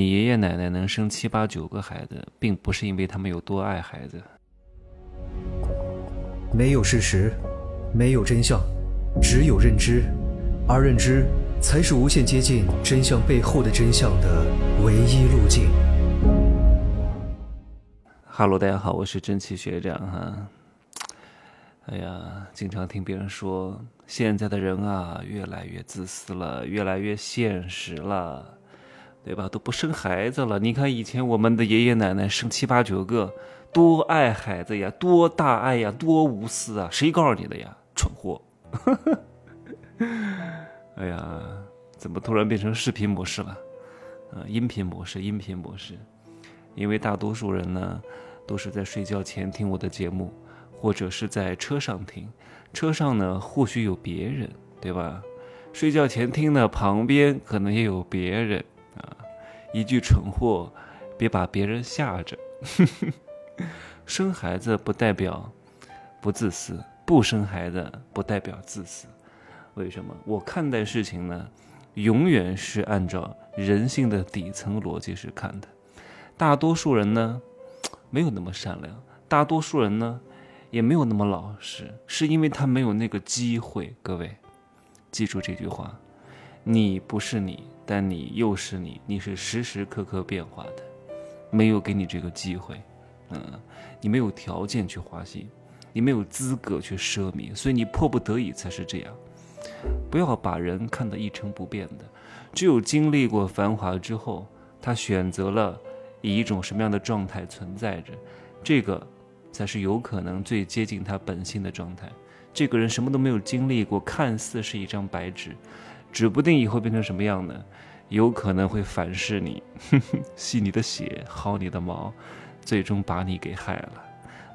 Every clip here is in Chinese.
你爷爷奶奶能生七八九个孩子，并不是因为他们有多爱孩子。没有事实，没有真相，只有认知，而认知才是无限接近真相背后的真相的唯一路径。哈喽，大家好，我是真奇学长哈。哎呀，经常听别人说，现在的人啊，越来越自私了，越来越现实了，对吧？都不生孩子了。你看以前我们的爷爷奶奶生七八九个，多爱孩子呀，多大爱呀，多无私啊！谁告诉你的呀，蠢货！哎呀，怎么突然变成视频模式了？呃，音频模式，音频模式。因为大多数人呢，都是在睡觉前听我的节目。或者是在车上听，车上呢或许有别人，对吧？睡觉前听呢，旁边可能也有别人。一句蠢货，别把别人吓着。生孩子不代表不自私，不生孩子不代表自私。为什么？我看待事情呢，永远是按照人性的底层逻辑是看的。大多数人呢，没有那么善良。大多数人呢。也没有那么老实，是因为他没有那个机会。各位，记住这句话：你不是你，但你又是你，你是时时刻刻变化的，没有给你这个机会。嗯，你没有条件去花心，你没有资格去奢靡，所以你迫不得已才是这样。不要把人看得一成不变的，只有经历过繁华之后，他选择了以一种什么样的状态存在着，这个。才是有可能最接近他本性的状态。这个人什么都没有经历过，看似是一张白纸，指不定以后变成什么样呢？有可能会反噬你，吸你的血，薅你的毛，最终把你给害了。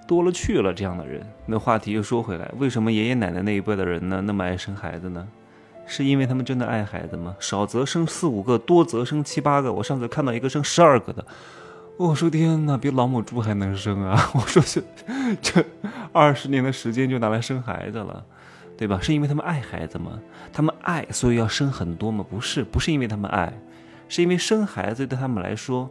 多了去了，这样的人。那话题又说回来，为什么爷爷奶奶那一辈的人呢，那么爱生孩子呢？是因为他们真的爱孩子吗？少则生四五个，多则生七八个。我上次看到一个生十二个的。我说天哪，比老母猪还能生啊！我说这这二十年的时间就拿来生孩子了，对吧？是因为他们爱孩子吗？他们爱，所以要生很多吗？不是，不是因为他们爱，是因为生孩子对他们来说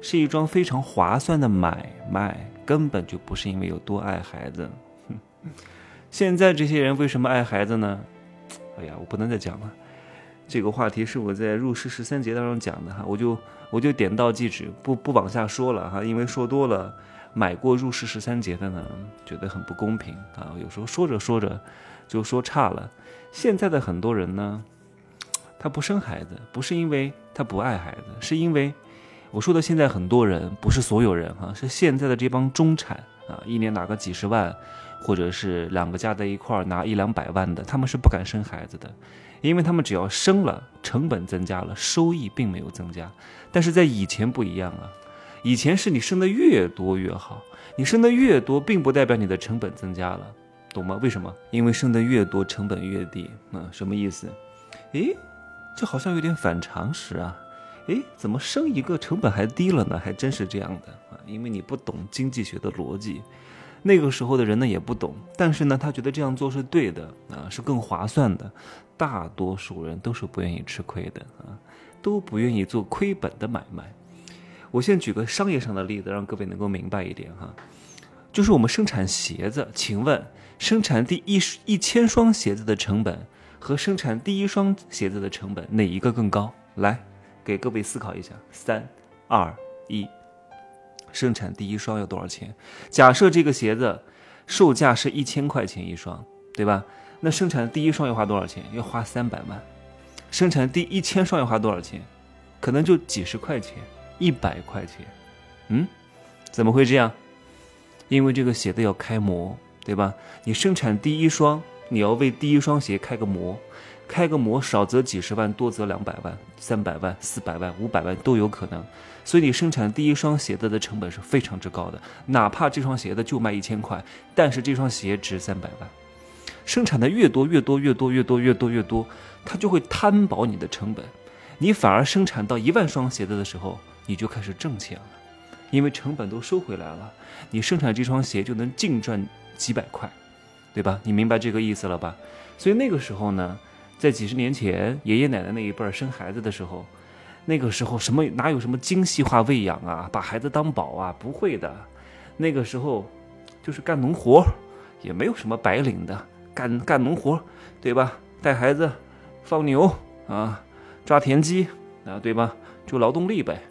是一桩非常划算的买卖，根本就不是因为有多爱孩子。现在这些人为什么爱孩子呢？哎呀，我不能再讲了。这个话题是我在入世十三节当中讲的哈，我就我就点到即止，不不往下说了哈，因为说多了，买过入世十三节的呢，觉得很不公平啊。有时候说着说着就说差了。现在的很多人呢，他不生孩子，不是因为他不爱孩子，是因为我说的现在很多人不是所有人哈，是现在的这帮中产啊，一年拿个几十万，或者是两个加在一块儿拿一两百万的，他们是不敢生孩子的。因为他们只要生了，成本增加了，收益并没有增加。但是在以前不一样啊，以前是你生的越多越好，你生的越多，并不代表你的成本增加了，懂吗？为什么？因为生的越多，成本越低。嗯，什么意思？诶，这好像有点反常识啊。诶，怎么生一个成本还低了呢？还真是这样的啊，因为你不懂经济学的逻辑。那个时候的人呢也不懂，但是呢他觉得这样做是对的啊，是更划算的。大多数人都是不愿意吃亏的啊，都不愿意做亏本的买卖。我先举个商业上的例子，让各位能够明白一点哈。就是我们生产鞋子，请问生产第一一千双鞋子的成本和生产第一双鞋子的成本哪一个更高？来，给各位思考一下，三二一。生产第一双要多少钱？假设这个鞋子售价是一千块钱一双，对吧？那生产第一双要花多少钱？要花三百万。生产第一千双要花多少钱？可能就几十块钱，一百块钱。嗯，怎么会这样？因为这个鞋子要开模，对吧？你生产第一双，你要为第一双鞋开个模。开个模少则几十万，多则两百万、三百万、四百万、五百万都有可能。所以你生产第一双鞋子的成本是非常之高的，哪怕这双鞋子就卖一千块，但是这双鞋值三百万。生产的越多越多越多越多越多越多，它就会摊薄你的成本，你反而生产到一万双鞋子的时候，你就开始挣钱了，因为成本都收回来了，你生产这双鞋就能净赚几百块，对吧？你明白这个意思了吧？所以那个时候呢。在几十年前，爷爷奶奶那一辈生孩子的时候，那个时候什么哪有什么精细化喂养啊，把孩子当宝啊，不会的。那个时候就是干农活，也没有什么白领的，干干农活，对吧？带孩子，放牛啊，抓田鸡啊，对吧？就劳动力呗。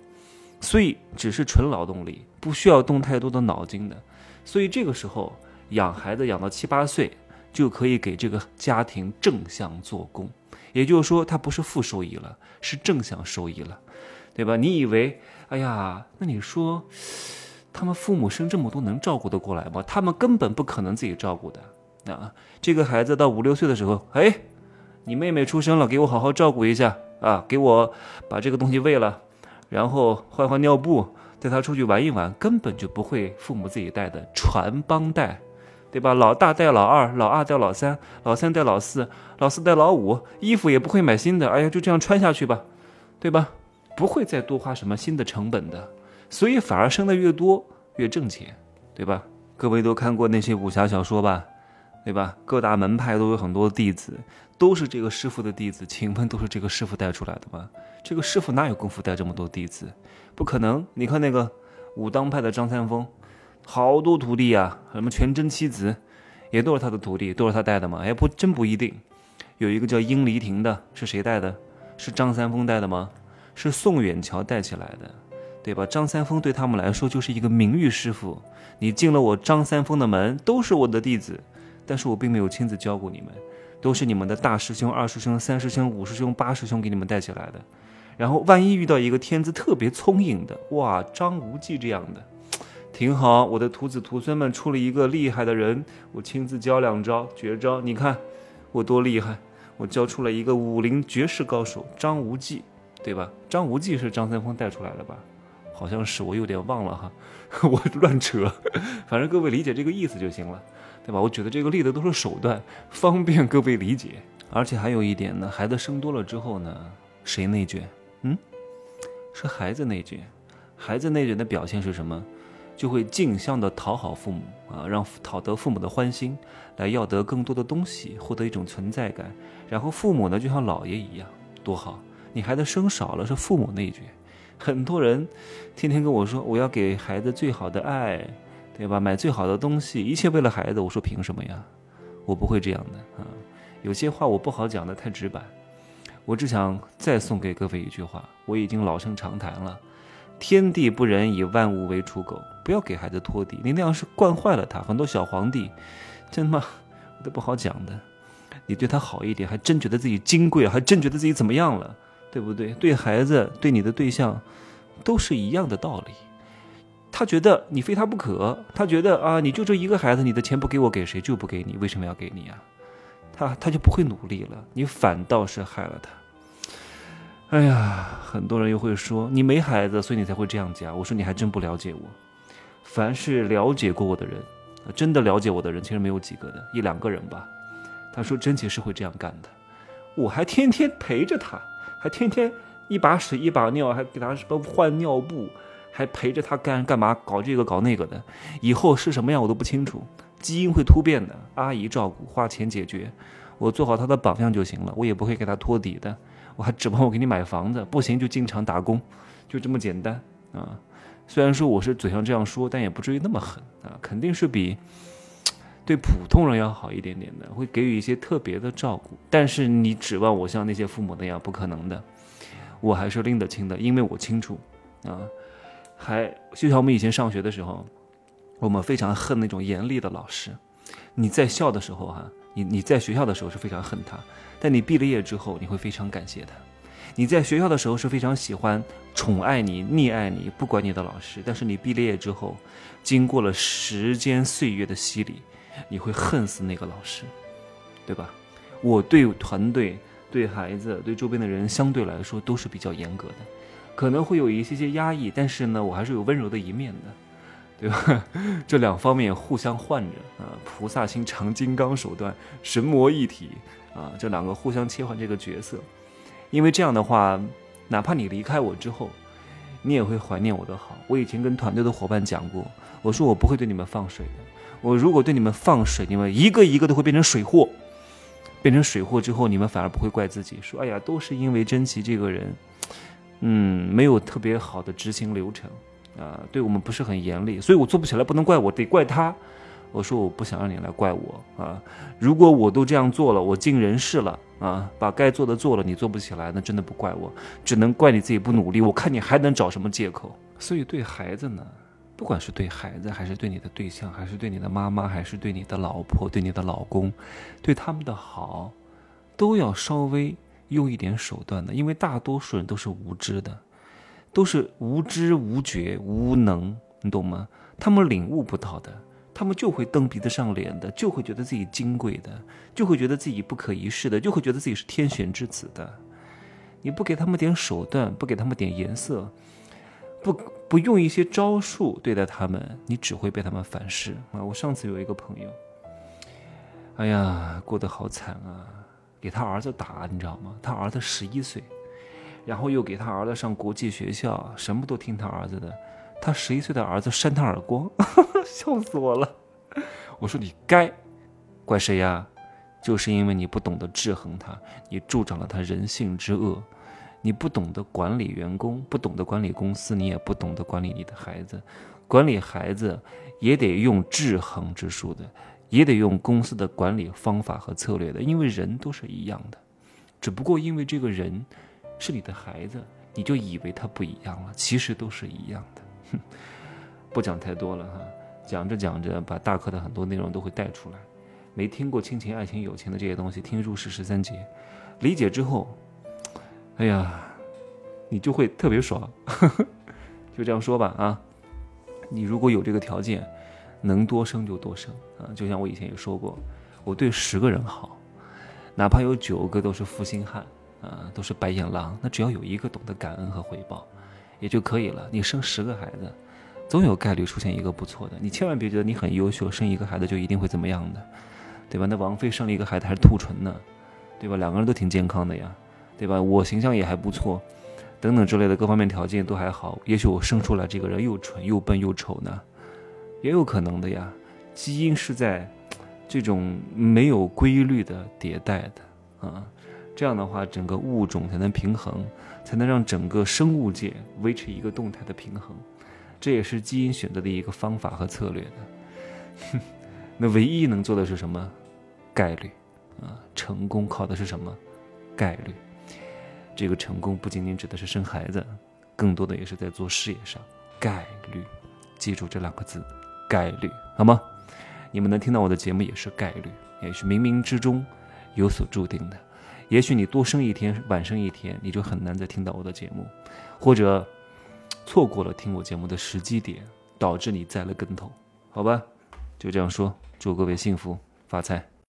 所以只是纯劳动力，不需要动太多的脑筋的。所以这个时候养孩子养到七八岁，就可以给这个家庭正向做工。也就是说，它不是负收益了，是正向收益了，对吧？你以为，哎呀，那你说，他们父母生这么多能照顾得过来吗？他们根本不可能自己照顾的啊！这个孩子到五六岁的时候，哎，你妹妹出生了，给我好好照顾一下啊，给我把这个东西喂了，然后换换尿布，带他出去玩一玩，根本就不会父母自己带的，传帮带。对吧？老大带老二，老二带老三，老三带老四，老四带老五，衣服也不会买新的，哎呀，就这样穿下去吧，对吧？不会再多花什么新的成本的，所以反而生的越多越挣钱，对吧？各位都看过那些武侠小说吧，对吧？各大门派都有很多弟子，都是这个师傅的弟子，请问都是这个师傅带出来的吗？这个师傅哪有功夫带这么多弟子？不可能！你看那个武当派的张三丰。好多徒弟啊，什么全真七子，也都是他的徒弟，都是他带的吗？哎，不，真不一定。有一个叫殷离亭的，是谁带的？是张三丰带的吗？是宋远桥带起来的，对吧？张三丰对他们来说就是一个名誉师傅。你进了我张三丰的门，都是我的弟子，但是我并没有亲自教过你们，都是你们的大师兄、二师兄、三师兄、五师兄、八师兄给你们带起来的。然后万一遇到一个天资特别聪颖的，哇，张无忌这样的。挺好，我的徒子徒孙们出了一个厉害的人，我亲自教两招绝招，你看我多厉害，我教出了一个武林绝世高手张无忌，对吧？张无忌是张三丰带出来的吧？好像是，我有点忘了哈，我乱扯，反正各位理解这个意思就行了，对吧？我觉得这个立的都是手段，方便各位理解。而且还有一点呢，孩子生多了之后呢，谁内卷？嗯，是孩子内卷。孩子内卷的表现是什么？就会竞相的讨好父母啊，让讨得父母的欢心，来要得更多的东西，获得一种存在感。然后父母呢，就像老爷一样，多好！你孩子生少了，是父母内卷。很多人天天跟我说，我要给孩子最好的爱，对吧？买最好的东西，一切为了孩子。我说凭什么呀？我不会这样的啊。有些话我不好讲的太直白，我只想再送给各位一句话，我已经老生常谈了。天地不仁，以万物为刍狗。不要给孩子拖地，你那样是惯坏了他。很多小皇帝，真的我都不好讲的。你对他好一点，还真觉得自己金贵，还真觉得自己怎么样了，对不对？对孩子，对你的对象，都是一样的道理。他觉得你非他不可，他觉得啊，你就这一个孩子，你的钱不给我，给谁就不给你？为什么要给你啊？他他就不会努力了，你反倒是害了他。哎呀，很多人又会说你没孩子，所以你才会这样讲。我说你还真不了解我。凡是了解过我的人，真的了解我的人，其实没有几个的，一两个人吧。他说真情是会这样干的，我还天天陪着他，还天天一把屎一把尿，还给他什么换尿布，还陪着他干干嘛搞这个搞那个的。以后是什么样我都不清楚，基因会突变的。阿姨照顾，花钱解决，我做好他的榜样就行了，我也不会给他托底的。我还指望我给你买房子，不行就进厂打工，就这么简单啊！虽然说我是嘴上这样说，但也不至于那么狠啊，肯定是比对普通人要好一点点的，会给予一些特别的照顾。但是你指望我像那些父母那样，不可能的。我还是拎得清的，因为我清楚啊。还就像我们以前上学的时候，我们非常恨那种严厉的老师。你在校的时候哈，你你在学校的时候是非常恨他。但你毕了业之后，你会非常感谢他。你在学校的时候是非常喜欢、宠爱你、溺爱你、不管你的老师。但是你毕了业之后，经过了时间岁月的洗礼，你会恨死那个老师，对吧？我对团队、对孩子、对周边的人相对来说都是比较严格的，可能会有一些些压抑，但是呢，我还是有温柔的一面的，对吧？这两方面互相换着啊，菩萨心肠、金刚手段、神魔一体。啊，这两个互相切换这个角色，因为这样的话，哪怕你离开我之后，你也会怀念我的好。我以前跟团队的伙伴讲过，我说我不会对你们放水的。我如果对你们放水，你们一个一个都会变成水货。变成水货之后，你们反而不会怪自己，说哎呀，都是因为珍奇这个人，嗯，没有特别好的执行流程，啊，对我们不是很严厉，所以我做不起来，不能怪我，得怪他。我说我不想让你来怪我啊，如果我都这样做了，我尽人事了啊，把该做的做了，你做不起来，那真的不怪我，只能怪你自己不努力。我看你还能找什么借口？所以对孩子呢，不管是对孩子，还是对你的对象，还是对你的妈妈，还是对你的老婆，对你的老公，对他们的好，都要稍微用一点手段的，因为大多数人都是无知的，都是无知无觉无能，你懂吗？他们领悟不到的。他们就会蹬鼻子上脸的，就会觉得自己金贵的，就会觉得自己不可一世的，就会觉得自己是天选之子的。你不给他们点手段，不给他们点颜色，不不用一些招数对待他们，你只会被他们反噬啊！我上次有一个朋友，哎呀，过得好惨啊，给他儿子打，你知道吗？他儿子十一岁，然后又给他儿子上国际学校，什么都听他儿子的。他十一岁的儿子扇他耳光，笑死我了。我说你该怪谁呀？就是因为你不懂得制衡他，你助长了他人性之恶。你不懂得管理员工，不懂得管理公司，你也不懂得管理你的孩子。管理孩子也得用制衡之术的，也得用公司的管理方法和策略的。因为人都是一样的，只不过因为这个人是你的孩子，你就以为他不一样了，其实都是一样的。哼，不讲太多了哈，讲着讲着，把大课的很多内容都会带出来。没听过亲情、爱情、友情的这些东西，听入世十三节，理解之后，哎呀，你就会特别爽。就这样说吧啊，你如果有这个条件，能多生就多生啊。就像我以前也说过，我对十个人好，哪怕有九个都是负心汉啊，都是白眼狼，那只要有一个懂得感恩和回报。也就可以了。你生十个孩子，总有概率出现一个不错的。你千万别觉得你很优秀，生一个孩子就一定会怎么样的，对吧？那王菲生了一个孩子还是兔唇呢，对吧？两个人都挺健康的呀，对吧？我形象也还不错，等等之类的各方面条件都还好。也许我生出来这个人又蠢又笨又丑呢，也有可能的呀。基因是在这种没有规律的迭代的啊。这样的话，整个物种才能平衡，才能让整个生物界维持一个动态的平衡。这也是基因选择的一个方法和策略的。那唯一能做的是什么？概率啊！成功靠的是什么？概率。这个成功不仅仅指的是生孩子，更多的也是在做事业上。概率，记住这两个字，概率，好吗？你们能听到我的节目也是概率，也是冥冥之中有所注定的。也许你多生一天，晚生一天，你就很难再听到我的节目，或者错过了听我节目的时机点，导致你栽了跟头，好吧？就这样说，祝各位幸福发财。